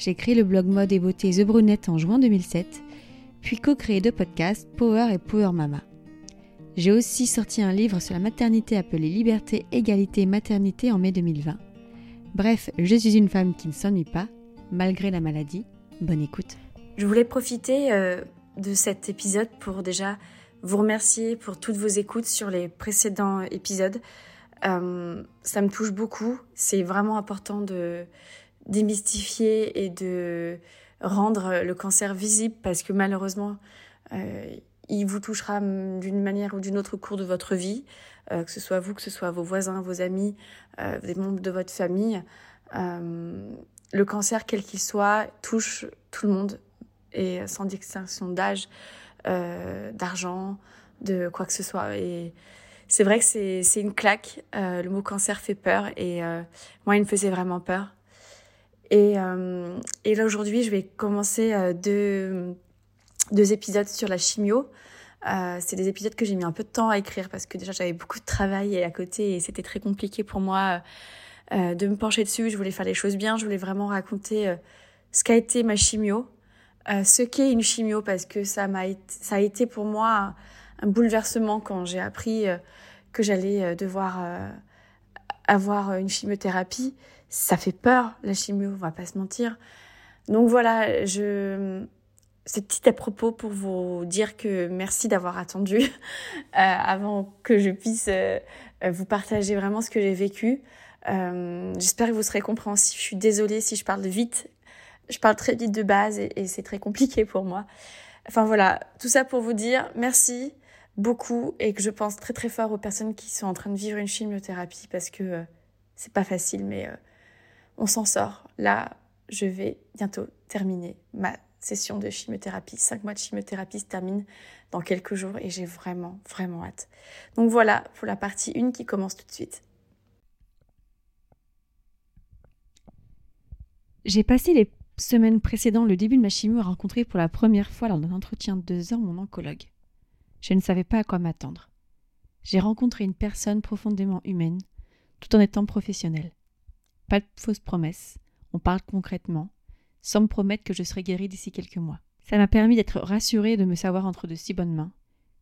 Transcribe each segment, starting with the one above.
j'ai créé le blog mode et beauté The Brunette en juin 2007, puis co-créé deux podcasts, Power et Power Mama. J'ai aussi sorti un livre sur la maternité appelé Liberté, Égalité, Maternité en mai 2020. Bref, je suis une femme qui ne s'ennuie pas, malgré la maladie. Bonne écoute. Je voulais profiter euh, de cet épisode pour déjà vous remercier pour toutes vos écoutes sur les précédents épisodes. Euh, ça me touche beaucoup. C'est vraiment important de, démystifier et de rendre le cancer visible parce que malheureusement, euh, il vous touchera d'une manière ou d'une autre au cours de votre vie, euh, que ce soit vous, que ce soit vos voisins, vos amis, euh, des membres de votre famille. le cancer, quel qu'il soit, touche tout le monde et sans distinction d'âge, d'argent, de quoi que ce soit. Et c'est vrai que c'est une claque. le mot cancer fait peur et moi, il me faisait vraiment peur. Et, euh, et là aujourd'hui, je vais commencer euh, deux, deux épisodes sur la chimio. Euh, c'est des épisodes que j'ai mis un peu de temps à écrire parce que déjà j'avais beaucoup de travail à côté et c'était très compliqué pour moi de me pencher dessus. Je voulais faire les choses bien, je voulais vraiment raconter ce qu'a été ma chimio, ce qu'est une chimio parce que ça m'a ça a été pour moi un bouleversement quand j'ai appris que j'allais devoir avoir une chimiothérapie ça fait peur, la chimio, on va pas se mentir. Donc voilà, je... c'est petit à propos pour vous dire que merci d'avoir attendu euh, avant que je puisse euh, vous partager vraiment ce que j'ai vécu. Euh, J'espère que vous serez compréhensif. Je suis désolée si je parle vite. Je parle très vite de base et, c'est très compliqué pour moi. Enfin voilà, tout ça pour vous dire merci beaucoup et que je pense très très fort aux personnes qui sont en train de vivre une chimiothérapie parce que c'est pas facile, mais on s'en sort. Là, je vais bientôt terminer ma session de chimiothérapie. Cinq mois de chimiothérapie se terminent dans quelques jours et j'ai vraiment, vraiment hâte. Donc voilà pour la partie 1 qui commence tout de suite. J'ai passé les semaines précédentes le début de ma chimio à rencontrer pour la première fois lors d'un entretien de deux heures mon oncologue. Je ne savais pas à quoi m'attendre. J'ai rencontré une personne profondément humaine, tout en étant professionnelle. Pas de fausses promesses. On parle concrètement, sans me promettre que je serai guérie d'ici quelques mois. Ça m'a permis d'être rassurée de me savoir entre de si bonnes mains,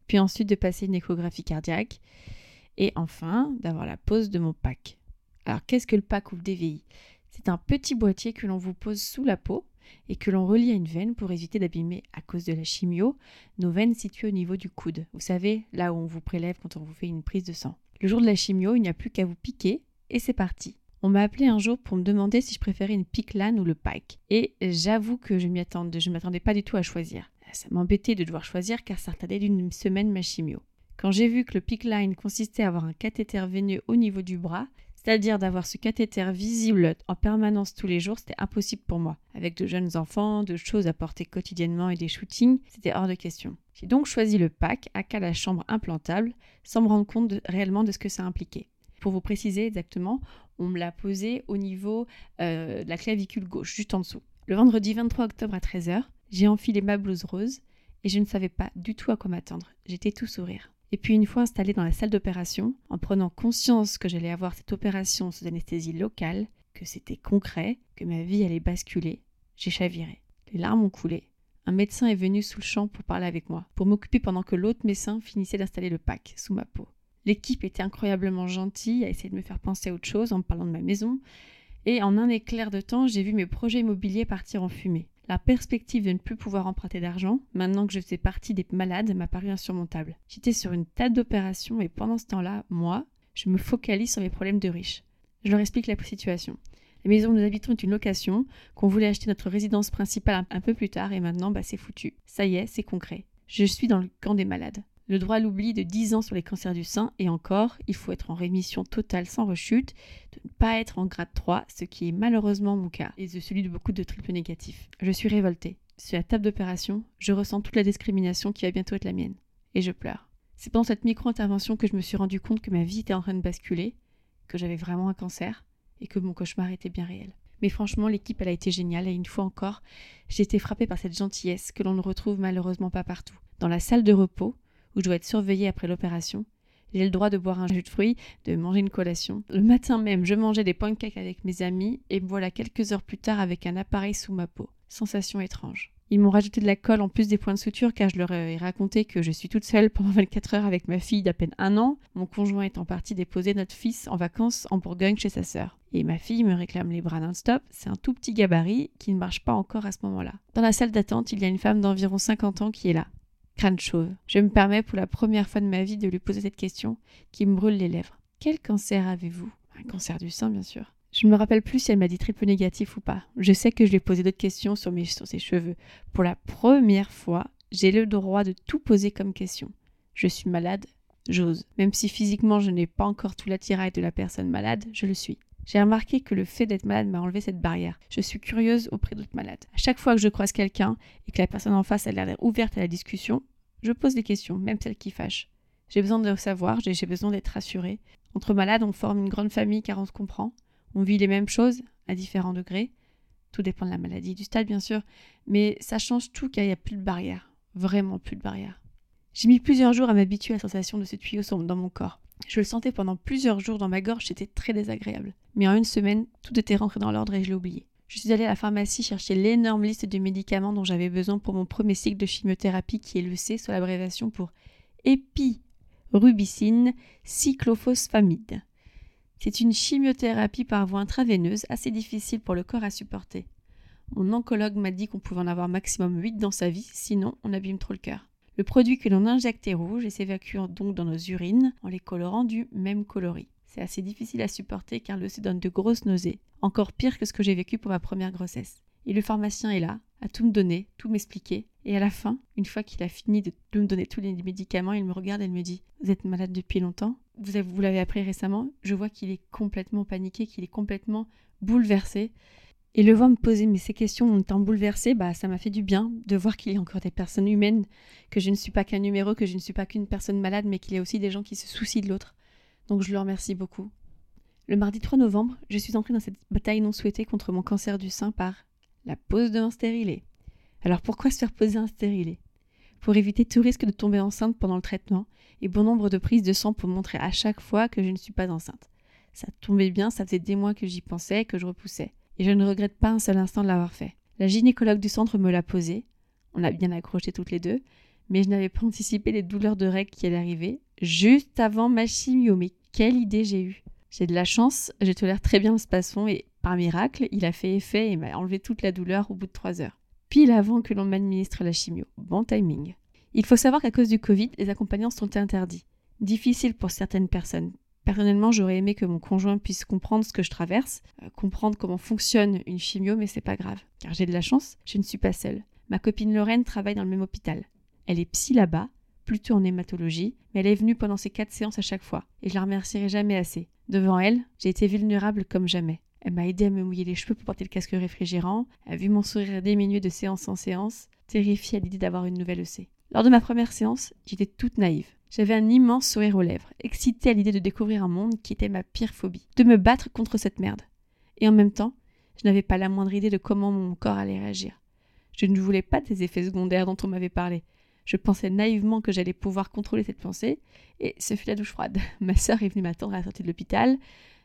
puis ensuite de passer une échographie cardiaque, et enfin d'avoir la pose de mon pack. Alors qu'est-ce que le pack ou le DVI C'est un petit boîtier que l'on vous pose sous la peau et que l'on relie à une veine pour éviter d'abîmer, à cause de la chimio, nos veines situées au niveau du coude. Vous savez, là où on vous prélève quand on vous fait une prise de sang. Le jour de la chimio, il n'y a plus qu'à vous piquer et c'est parti. On m'a appelé un jour pour me demander si je préférais une LAN ou le Pike. Et j'avoue que je m'y attendais, je m'attendais pas du tout à choisir. Ça m'embêtait de devoir choisir car ça retardait d'une semaine ma chimio. Quand j'ai vu que le line consistait à avoir un cathéter veineux au niveau du bras, c'est-à-dire d'avoir ce cathéter visible en permanence tous les jours, c'était impossible pour moi. Avec de jeunes enfants, de choses à porter quotidiennement et des shootings, c'était hors de question. J'ai donc choisi le pack, aka la chambre implantable, sans me rendre compte réellement de ce que ça impliquait. Pour vous préciser exactement, on me l'a posé au niveau euh, de la clavicule gauche, juste en dessous. Le vendredi 23 octobre à 13h, j'ai enfilé ma blouse rose et je ne savais pas du tout à quoi m'attendre. J'étais tout sourire. Et puis une fois installée dans la salle d'opération, en prenant conscience que j'allais avoir cette opération sous anesthésie locale, que c'était concret, que ma vie allait basculer, j'ai chaviré. Les larmes ont coulé. Un médecin est venu sous le champ pour parler avec moi, pour m'occuper pendant que l'autre médecin finissait d'installer le pack sous ma peau. L'équipe était incroyablement gentille, a essayé de me faire penser à autre chose en me parlant de ma maison. Et en un éclair de temps, j'ai vu mes projets immobiliers partir en fumée. La perspective de ne plus pouvoir emprunter d'argent, maintenant que je faisais partie des malades, m'a paru insurmontable. J'étais sur une table d'opération et pendant ce temps-là, moi, je me focalise sur mes problèmes de riches. Je leur explique la situation. La maison où nous habitons est une location, qu'on voulait acheter notre résidence principale un, peu plus tard et maintenant, bah, c'est foutu. Ça y est, c'est concret. Je suis dans le camp des malades le droit à l'oubli de 10 ans sur les cancers du sein, et encore, il faut être en rémission totale sans rechute, de ne pas être en grade 3, ce qui est malheureusement mon cas, et celui de beaucoup de triples négatifs. Je suis révoltée. Sur la table d'opération, je ressens toute la discrimination qui va bientôt être la mienne. Et je pleure. C'est pendant cette micro-intervention que je me suis rendu compte que ma vie était en train de basculer, que j'avais vraiment un cancer, et que mon cauchemar était bien réel. Mais franchement, l'équipe, elle a été géniale, et une fois encore, j'ai été frappée par cette gentillesse que l'on ne retrouve malheureusement pas partout. Dans la salle de repos, où je dois être surveillée après l'opération, j'ai le droit de boire un jus de fruits, de manger une collation. Le matin même, je mangeais des pancakes avec mes amis, et me voilà quelques heures plus tard avec un appareil sous ma peau. Sensation étrange. Ils m'ont rajouté de la colle en plus des points de suture car je leur ai raconté que je suis toute seule pendant 24 heures avec ma fille d'à peine un an, mon conjoint étant parti déposer notre fils en vacances en Bourgogne chez sa sœur. Et ma fille me réclame les bras non-stop, c'est un tout petit gabarit qui ne marche pas encore à ce moment-là. Dans la salle d'attente, il y a une femme d'environ 50 ans qui est là. Crâne chauve. Je me permets pour la première fois de ma vie de lui poser cette question qui me brûle les lèvres. Quel cancer avez-vous? Un cancer du sein, bien sûr. Je ne me rappelle plus si elle m'a dit triple négatif ou pas. Je sais que je lui ai posé d'autres questions sur, mes, sur ses cheveux. Pour la première fois, j'ai le droit de tout poser comme question. Je suis malade, j'ose. Même si physiquement je n'ai pas encore tout l'attirail de la personne malade, je le suis. J'ai remarqué que le fait d'être malade m'a enlevé cette barrière. Je suis curieuse auprès d'autres malades. À chaque fois que je croise quelqu'un et que la personne en face a l'air ouverte à la discussion, je pose des questions, même celles qui fâchent. J'ai besoin de savoir, j'ai besoin d'être rassurée. Entre malades, on forme une grande famille car on se comprend. On vit les mêmes choses à différents degrés. Tout dépend de la maladie, du stade bien sûr, mais ça change tout car il n'y a plus de barrière. Vraiment plus de barrière. J'ai mis plusieurs jours à m'habituer à la sensation de ce tuyau dans mon corps. Je le sentais pendant plusieurs jours dans ma gorge, c'était très désagréable. Mais en une semaine, tout était rentré dans l'ordre et je l'ai oublié. Je suis allée à la pharmacie chercher l'énorme liste de médicaments dont j'avais besoin pour mon premier cycle de chimiothérapie qui est le C sur l'abréviation pour épirubicine cyclophosphamide. C'est une chimiothérapie par voie intraveineuse assez difficile pour le corps à supporter. Mon oncologue m'a dit qu'on pouvait en avoir maximum 8 dans sa vie, sinon on abîme trop le cœur. Le produit que l'on injecte est rouge et s'évacue donc dans nos urines en les colorant du même coloris. C'est assez difficile à supporter car le C donne de grosses nausées, encore pire que ce que j'ai vécu pour ma première grossesse. Et le pharmacien est là, à tout me donner, tout m'expliquer, et à la fin, une fois qu'il a fini de, me donner tous les médicaments, il me regarde et me dit Vous êtes malade depuis longtemps Vous, l'avez appris récemment Je vois qu'il est complètement paniqué, qu'il est complètement bouleversé. Et le voir me poser mais ces questions en étant bouleversé, bah ça m'a fait du bien de voir qu'il y a encore des personnes humaines, que je ne suis pas qu'un numéro, que je ne suis pas qu'une personne malade, mais qu'il y a aussi des gens qui se soucient de l'autre. Donc je le remercie beaucoup. Le mardi 3 novembre, je suis entrée dans cette bataille non souhaitée contre mon cancer du sein par la pose d'un stérilet. Alors pourquoi se faire poser un stérilet Pour éviter tout risque de tomber enceinte pendant le traitement et bon nombre de prises de sang pour montrer à chaque fois que je ne suis pas enceinte. Ça tombait bien, ça faisait des mois que j'y pensais, que je repoussais. Et je ne regrette pas un seul instant de l'avoir fait. La gynécologue du centre me l'a posé. On a bien accroché toutes les deux, mais je n'avais pas anticipé les douleurs de règles qui allaient arriver juste avant ma chimio. Mais quelle idée j'ai eue J'ai de la chance, je tolère très bien le spasson et par miracle, il a fait effet et m'a enlevé toute la douleur au bout de trois heures pile avant que l'on m'administre la chimio. Bon timing. Il faut savoir qu'à cause du Covid, les accompagnants sont interdits. Difficile pour certaines personnes. Personnellement, j'aurais aimé que mon conjoint puisse comprendre ce que je traverse, euh, comprendre comment fonctionne une chimio, mais c'est pas grave. Car j'ai de la chance, je ne suis pas seule. Ma copine Lorraine travaille dans le même hôpital. Elle est psy là-bas, plutôt en hématologie, mais elle est venue pendant ces quatre séances à chaque fois, et je la remercierai jamais assez. Devant elle, j'ai été vulnérable comme jamais. Elle m'a aidé à me mouiller les cheveux pour porter le casque réfrigérant, elle a vu mon sourire diminuer de séance en séance, terrifiée à l'idée d'avoir une nouvelle EC. Lors de ma première séance, j'étais toute naïve. J'avais un immense sourire aux lèvres, excitée à l'idée de découvrir un monde qui était ma pire phobie, de me battre contre cette merde. Et en même temps, je n'avais pas la moindre idée de comment mon corps allait réagir. Je ne voulais pas des effets secondaires dont on m'avait parlé. Je pensais naïvement que j'allais pouvoir contrôler cette pensée, et ce fut la douche froide. Ma sœur est venue m'attendre à la sortie de l'hôpital.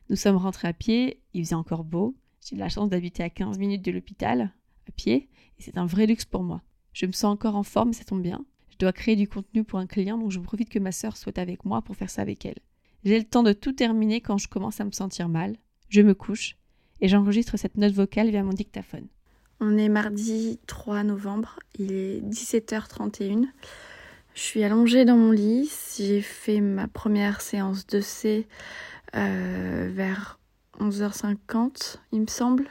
Nous sommes rentrés à pied, il faisait encore beau. J'ai la chance d'habiter à 15 minutes de l'hôpital, à pied, et c'est un vrai luxe pour moi. Je me sens encore en forme, ça tombe bien. Je dois créer du contenu pour un client, donc je profite que ma sœur soit avec moi pour faire ça avec elle. J'ai le temps de tout terminer quand je commence à me sentir mal. Je me couche et j'enregistre cette note vocale via mon dictaphone. On est mardi 3 novembre, il est 17h31. Je suis allongée dans mon lit, j'ai fait ma première séance de C euh, vers 11h50, il me semble.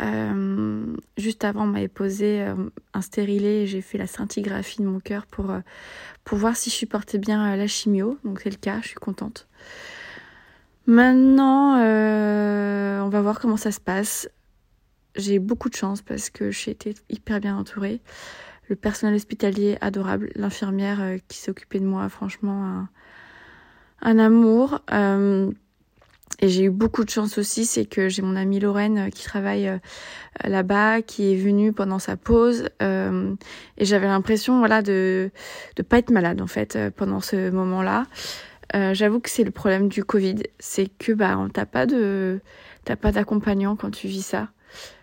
Euh, juste avant, on m'avait posé euh, un stérilet et j'ai fait la scintigraphie de mon cœur pour, pour voir si je supportais bien la chimio. Donc c'est le cas, je suis contente. Maintenant, on va voir comment ça se passe. j'ai beaucoup de chance parce que j'ai été hyper bien entourée. Le personnel hospitalier adorable, l'infirmière euh, qui s'occupait de moi, franchement, un amour. Et j'ai eu beaucoup de chance aussi, c'est que j'ai mon amie Lorraine euh, qui travaille euh, là-bas, qui est venue pendant sa pause, euh, et j'avais l'impression, voilà, de de pas être malade en fait pendant ce moment-là. J'avoue que c'est le problème du Covid, c'est que bah t'as pas de t'as pas d'accompagnant quand tu vis ça.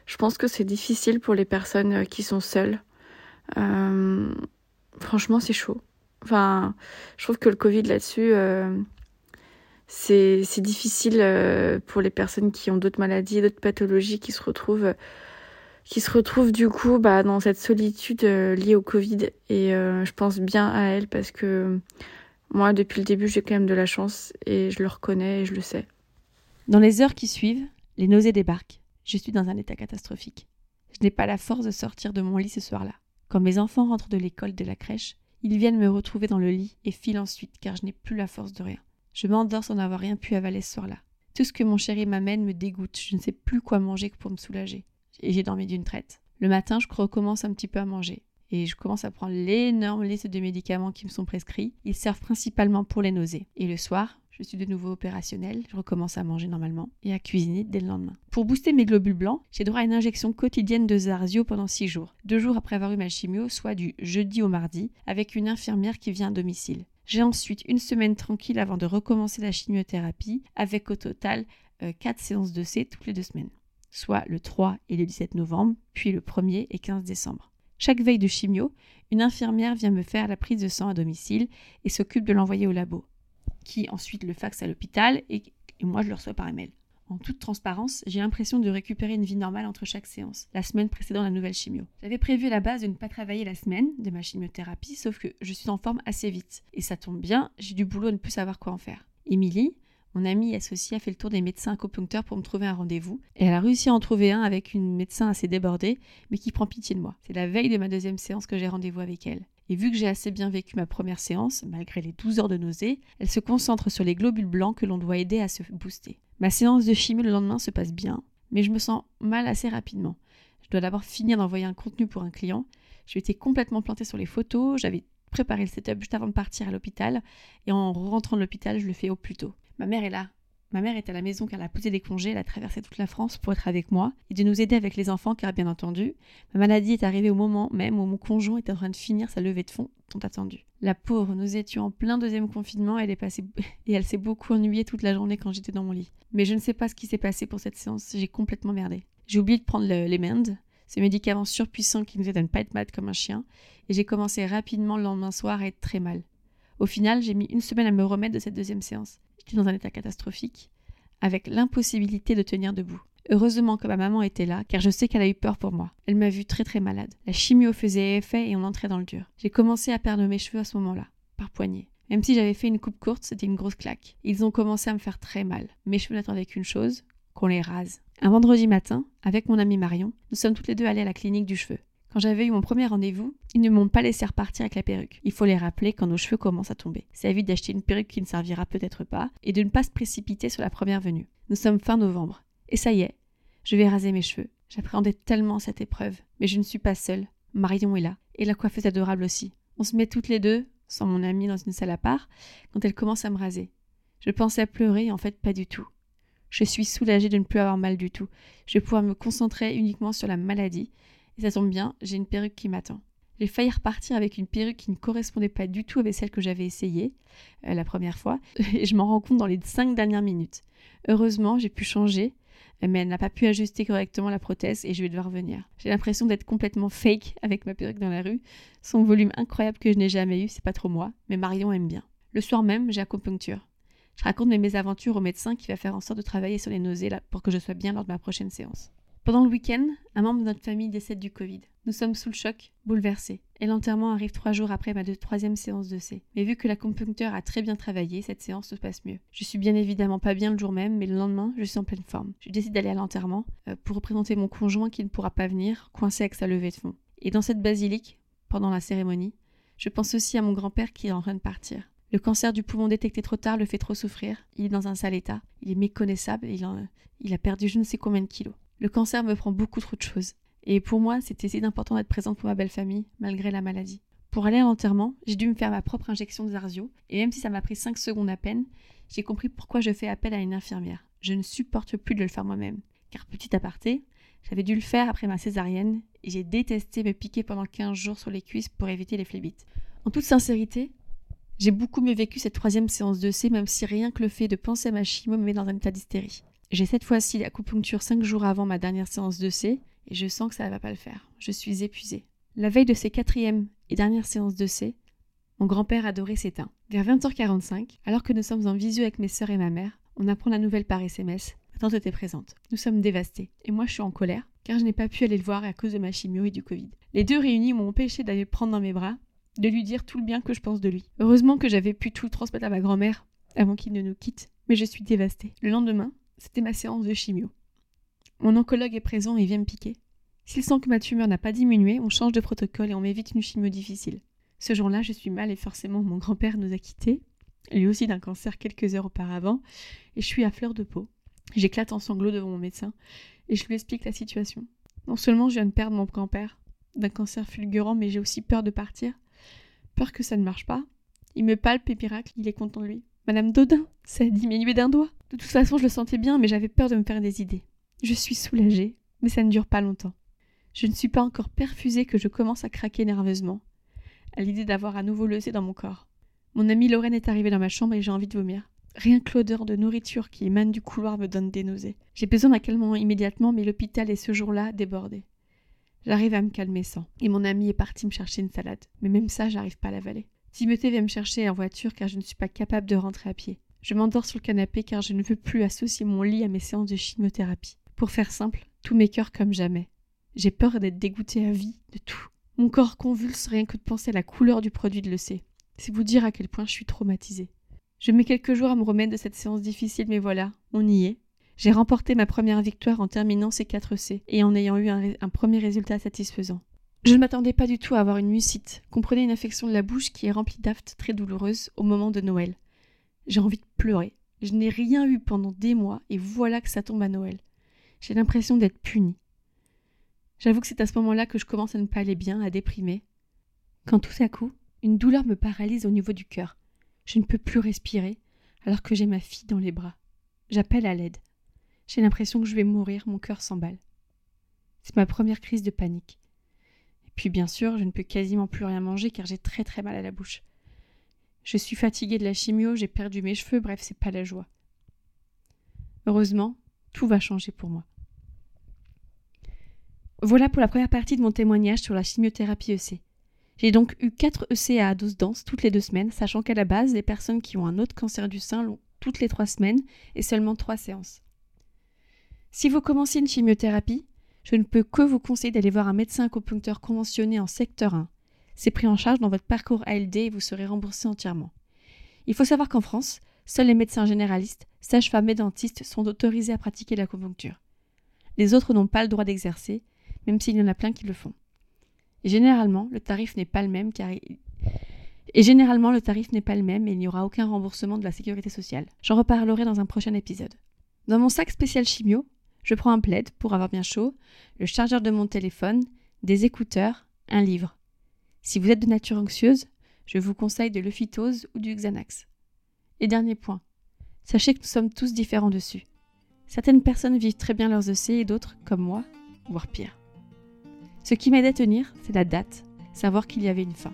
Je pense que c'est difficile pour les personnes qui sont seules. franchement, c'est chaud. Enfin, je trouve que le Covid là-dessus c'est difficile euh, pour les personnes qui ont d'autres maladies, d'autres pathologies qui se retrouvent qui se retrouvent du coup bah, dans cette solitude euh, liée au Covid et euh, je pense bien à elles parce que moi depuis le début j'ai quand même de la chance et je le reconnais et je le sais. Dans les heures qui suivent, les nausées débarquent. Je suis dans un état catastrophique. Je n'ai pas la force de sortir de mon lit ce soir-là. Quand mes enfants rentrent de l'école, de la crèche, ils viennent me retrouver dans le lit et filent ensuite car je n'ai plus la force de rien. Je m'endors sans n'avoir rien pu avaler ce soir-là. Tout ce que mon chéri m'amène me dégoûte. Je ne sais plus quoi manger pour me soulager. Et j'ai dormi d'une traite. Le matin, je recommence un petit peu à manger. Et je commence à prendre l'énorme liste de médicaments qui me sont prescrits. Ils servent principalement pour les nausées. Et le soir, je suis de nouveau opérationnelle, je recommence à manger normalement et à cuisiner dès le lendemain. Pour booster mes globules blancs, j'ai droit à une injection quotidienne de Zarzio pendant 6 jours, deux jours après avoir eu ma chimio, soit du jeudi au mardi, avec une infirmière qui vient à domicile. J'ai ensuite une semaine tranquille avant de recommencer la chimiothérapie, avec au total 4 euh, séances de C toutes les deux semaines, soit le 3 et le 17 novembre, puis le 1er et 15 décembre. Chaque veille de chimio, une infirmière vient me faire la prise de sang à domicile et s'occupe de l'envoyer au labo, qui ensuite le faxe à l'hôpital et, et moi je le reçois par email. En toute transparence, j'ai l'impression de récupérer une vie normale entre chaque séance, la semaine précédant la nouvelle chimio. J'avais prévu à la base de ne pas travailler la semaine de ma chimiothérapie, sauf que je suis en forme assez vite. Et ça tombe bien, j'ai du boulot à ne plus savoir quoi en faire. Émilie, mon amie associée, a fait le tour des médecins acupuncteurs pour me trouver un rendez-vous. Et elle a réussi à en trouver un avec une médecin assez débordée, mais qui prend pitié de moi. C'est la veille de ma deuxième séance que j'ai rendez-vous avec elle. Et vu que j'ai assez bien vécu ma première séance, malgré les 12 heures de nausée, elle se concentre sur les globules blancs que l'on doit aider à se booster. Ma séance de chimie le lendemain se passe bien, mais je me sens mal assez rapidement. Je dois d'abord finir d'envoyer un contenu pour un client. Je été complètement plantée sur les photos, j'avais préparé le setup juste avant de partir à l'hôpital, et en rentrant de l'hôpital, je le fais au plus tôt. Ma mère est là, Ma mère est à la maison car elle a posé des congés, elle a traversé toute la France pour être avec moi et de nous aider avec les enfants car bien entendu, ma maladie est arrivée au moment même où mon conjoint est en train de finir sa levée de fonds tant attendue. La pauvre, nous étions en plein deuxième confinement elle est passée et elle s'est beaucoup ennuyée toute la journée quand j'étais dans mon lit. Mais je ne sais pas ce qui s'est passé pour cette séance, j'ai complètement merdé. J'ai oublié de prendre les mendes, ces médicaments surpuissants qui nous aident à ne pas être malade comme un chien, et j'ai commencé rapidement le lendemain soir à être très mal. Au final, j'ai mis une semaine à me remettre de cette deuxième séance dans un état catastrophique, avec l'impossibilité de tenir debout. Heureusement que ma maman était là, car je sais qu'elle a eu peur pour moi. Elle m'a vue très très malade. La chimio faisait effet et on entrait dans le dur. J'ai commencé à perdre mes cheveux à ce moment-là, par poignée. Même si j'avais fait une coupe courte, c'était une grosse claque. Ils ont commencé à me faire très mal. Mes cheveux n'attendaient qu'une chose, qu'on les rase. Un vendredi matin, avec mon amie Marion, nous sommes toutes les deux allées à la clinique du cheveu. Quand j'avais eu mon premier rendez-vous, ils ne m'ont pas laissé repartir avec la perruque. Il faut les rappeler quand nos cheveux commencent à tomber. C'est à vite d'acheter une perruque qui ne servira peut-être pas et de ne pas se précipiter sur la première venue. Nous sommes fin novembre. Et ça y est, je vais raser mes cheveux. J'appréhendais tellement cette épreuve. Mais je ne suis pas seule. Marion est là. Et la coiffeuse adorable aussi. On se met toutes les deux, sans mon amie, dans une salle à part, quand elle commence à me raser. Je pensais pleurer, en fait pas du tout. Je suis soulagée de ne plus avoir mal du tout. Je vais pouvoir me concentrer uniquement sur la maladie et ça tombe bien, j'ai une perruque qui m'attend. J'ai failli repartir avec une perruque qui ne correspondait pas du tout avec celle que j'avais essayée euh, la première fois, et je m'en rends compte dans les cinq dernières minutes. Heureusement, j'ai pu changer, mais elle n'a pas pu ajuster correctement la prothèse et je vais devoir revenir. J'ai l'impression d'être complètement fake avec ma perruque dans la rue. Son volume incroyable que je n'ai jamais eu, c'est pas trop moi, mais Marion aime bien. Le soir même, j'ai acupuncture. Je raconte mes mésaventures au médecin qui va faire en sorte de travailler sur les nausées pour que je sois bien lors de ma prochaine séance. Pendant le week-end, un membre de notre famille décède du Covid. Nous sommes sous le choc, bouleversés. Et l'enterrement arrive trois jours après ma troisième séance de C. Mais vu que l'acupuncteur a très bien travaillé, cette séance se passe mieux. Je suis bien évidemment pas bien le jour même, mais le lendemain, je suis en pleine forme. Je décide d'aller à l'enterrement euh, pour représenter mon conjoint qui ne pourra pas venir, coincé avec sa levée de fond. Et dans cette basilique, pendant la cérémonie, je pense aussi à mon grand-père qui est en train de partir. Le cancer du poumon détecté trop tard le fait trop souffrir. Il est dans un sale état. Il est méconnaissable. Il, il a perdu je ne sais combien de kilos. Le cancer me prend beaucoup trop de choses. Et pour moi, c'était si important d'être présente pour ma belle famille, malgré la maladie. Pour aller à l'enterrement, j'ai dû me faire ma propre injection de Zarzio, et même si ça m'a pris 5 secondes à peine, j'ai compris pourquoi je fais appel à une infirmière. Je ne supporte plus de le faire moi-même. Car petit aparté, j'avais dû le faire après ma césarienne, et j'ai détesté me piquer pendant 15 jours sur les cuisses pour éviter les phlébites. En toute sincérité, j'ai beaucoup mieux vécu cette troisième séance de C, même si rien que le fait de penser à ma chimio me met dans un état d'hystérie. J'ai cette fois-ci l'acupuncture 5 jours avant ma dernière séance de C, et je sens que ça ne va pas le faire. Je suis épuisée. La veille de ces quatrième et dernière séances de C, mon grand-père adoré s'éteint. Vers 20h45, alors que nous sommes en visu avec mes sœurs et ma mère, on apprend la nouvelle par SMS. Ma tante était présente. Nous sommes dévastés. Et moi, je suis en colère, car je n'ai pas pu aller le voir à cause de ma chimio et du Covid. Les deux réunis m'ont empêché d'aller le prendre dans mes bras, de lui dire tout le bien que je pense de lui. Heureusement que j'avais pu tout transmettre à ma grand-mère avant qu'il ne nous quitte, mais je suis dévastée. Le lendemain, c'était ma séance de chimio. Mon oncologue est présent et vient me piquer. S'il sent que ma tumeur n'a pas diminué, on change de protocole et on m'évite une chimio difficile. Ce jour-là, je suis mal et forcément mon grand-père nous a quittés, lui aussi d'un cancer quelques heures auparavant, et je suis à fleur de peau. J'éclate en sanglots devant mon médecin et je lui explique la situation. Non seulement je viens de perdre mon grand-père d'un cancer fulgurant, mais j'ai aussi peur de partir. Peur que ça ne marche pas. Il me palpe et miracle, il est content de lui. Madame Dodin, ça a diminué d'un doigt. De toute façon, je le sentais bien, mais j'avais peur de me faire des idées. Je suis soulagée, mais ça ne dure pas longtemps. Je ne suis pas encore perfusée que je commence à craquer nerveusement, à l'idée d'avoir à nouveau le dans mon corps. Mon amie Lorraine est arrivée dans ma chambre et j'ai envie de vomir. Rien que l'odeur de nourriture qui émane du couloir me donne des nausées. J'ai besoin d'un calmement immédiatement, mais l'hôpital est ce jour-là débordé. J'arrive à me calmer sans. Et mon ami est parti me chercher une salade. Mais même ça, j'arrive pas à l'avaler. Timothée vient me chercher en voiture car je ne suis pas capable de rentrer à pied. Je m'endors sur le canapé car je ne veux plus associer mon lit à mes séances de chimiothérapie. Pour faire simple, tous mes cœurs comme jamais. J'ai peur d'être dégoûtée à vie de tout. Mon corps convulse rien que de penser à la couleur du produit de l'EC. C'est vous dire à quel point je suis traumatisée. Je mets quelques jours à me remettre de cette séance difficile, mais voilà, on y est. J'ai remporté ma première victoire en terminant ces 4 C et en ayant eu un premier résultat satisfaisant. Je ne m'attendais pas du tout à avoir une mucite. Comprenez une infection de la bouche qui est remplie d'aftes très douloureuses au moment de Noël. J'ai envie de pleurer. Je n'ai rien eu pendant des mois et voilà que ça tombe à Noël. J'ai l'impression d'être punie. J'avoue que c'est à ce moment-là que je commence à ne pas aller bien, à déprimer. Quand tout à coup, une douleur me paralyse au niveau du cœur. Je ne peux plus respirer alors que j'ai ma fille dans les bras. J'appelle à l'aide. J'ai l'impression que je vais mourir, mon cœur s'emballe. C'est ma première crise de panique. Puis bien sûr, je ne peux quasiment plus rien manger car j'ai très très mal à la bouche. Je suis fatiguée de la chimio, j'ai perdu mes cheveux, bref, c'est pas la joie. Heureusement, tout va changer pour moi. Voilà pour la première partie de mon témoignage sur la chimiothérapie EC. J'ai donc eu 4 EC à dose dense toutes les deux semaines, sachant qu'à la base, les personnes qui ont un autre cancer du sein l'ont toutes les trois semaines et seulement trois séances. Si vous commencez une chimiothérapie, je ne peux que vous conseiller d'aller voir un médecin acupuncteur conventionné en secteur 1. C'est pris en charge dans votre parcours ALD et vous serez remboursé entièrement. Il faut savoir qu'en France, seuls les médecins généralistes, sages-femmes et dentistes sont autorisés à pratiquer l'acupuncture. Les autres n'ont pas le droit d'exercer même s'il y en a plein qui le font. Et généralement, le tarif n'est pas le même car et généralement, le tarif n'est pas le même et il n'y aura aucun remboursement de la sécurité sociale. J'en reparlerai dans un prochain épisode. Dans mon sac spécial chimio, je prends un plaid pour avoir bien chaud, le chargeur de mon téléphone, des écouteurs, un livre. Si vous êtes de nature anxieuse, je vous conseille de l'euphytose ou du Xanax. Et dernier point, sachez que nous sommes tous différents dessus. Certaines personnes vivent très bien leurs EC et d'autres, comme moi, voire pire. Ce qui m'aide à tenir, c'est la date, savoir qu'il y avait une fin.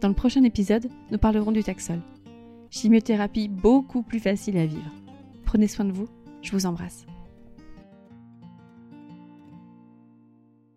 Dans le prochain épisode, nous parlerons du taxol. Chimiothérapie beaucoup plus facile à vivre. Prenez soin de vous, je vous embrasse.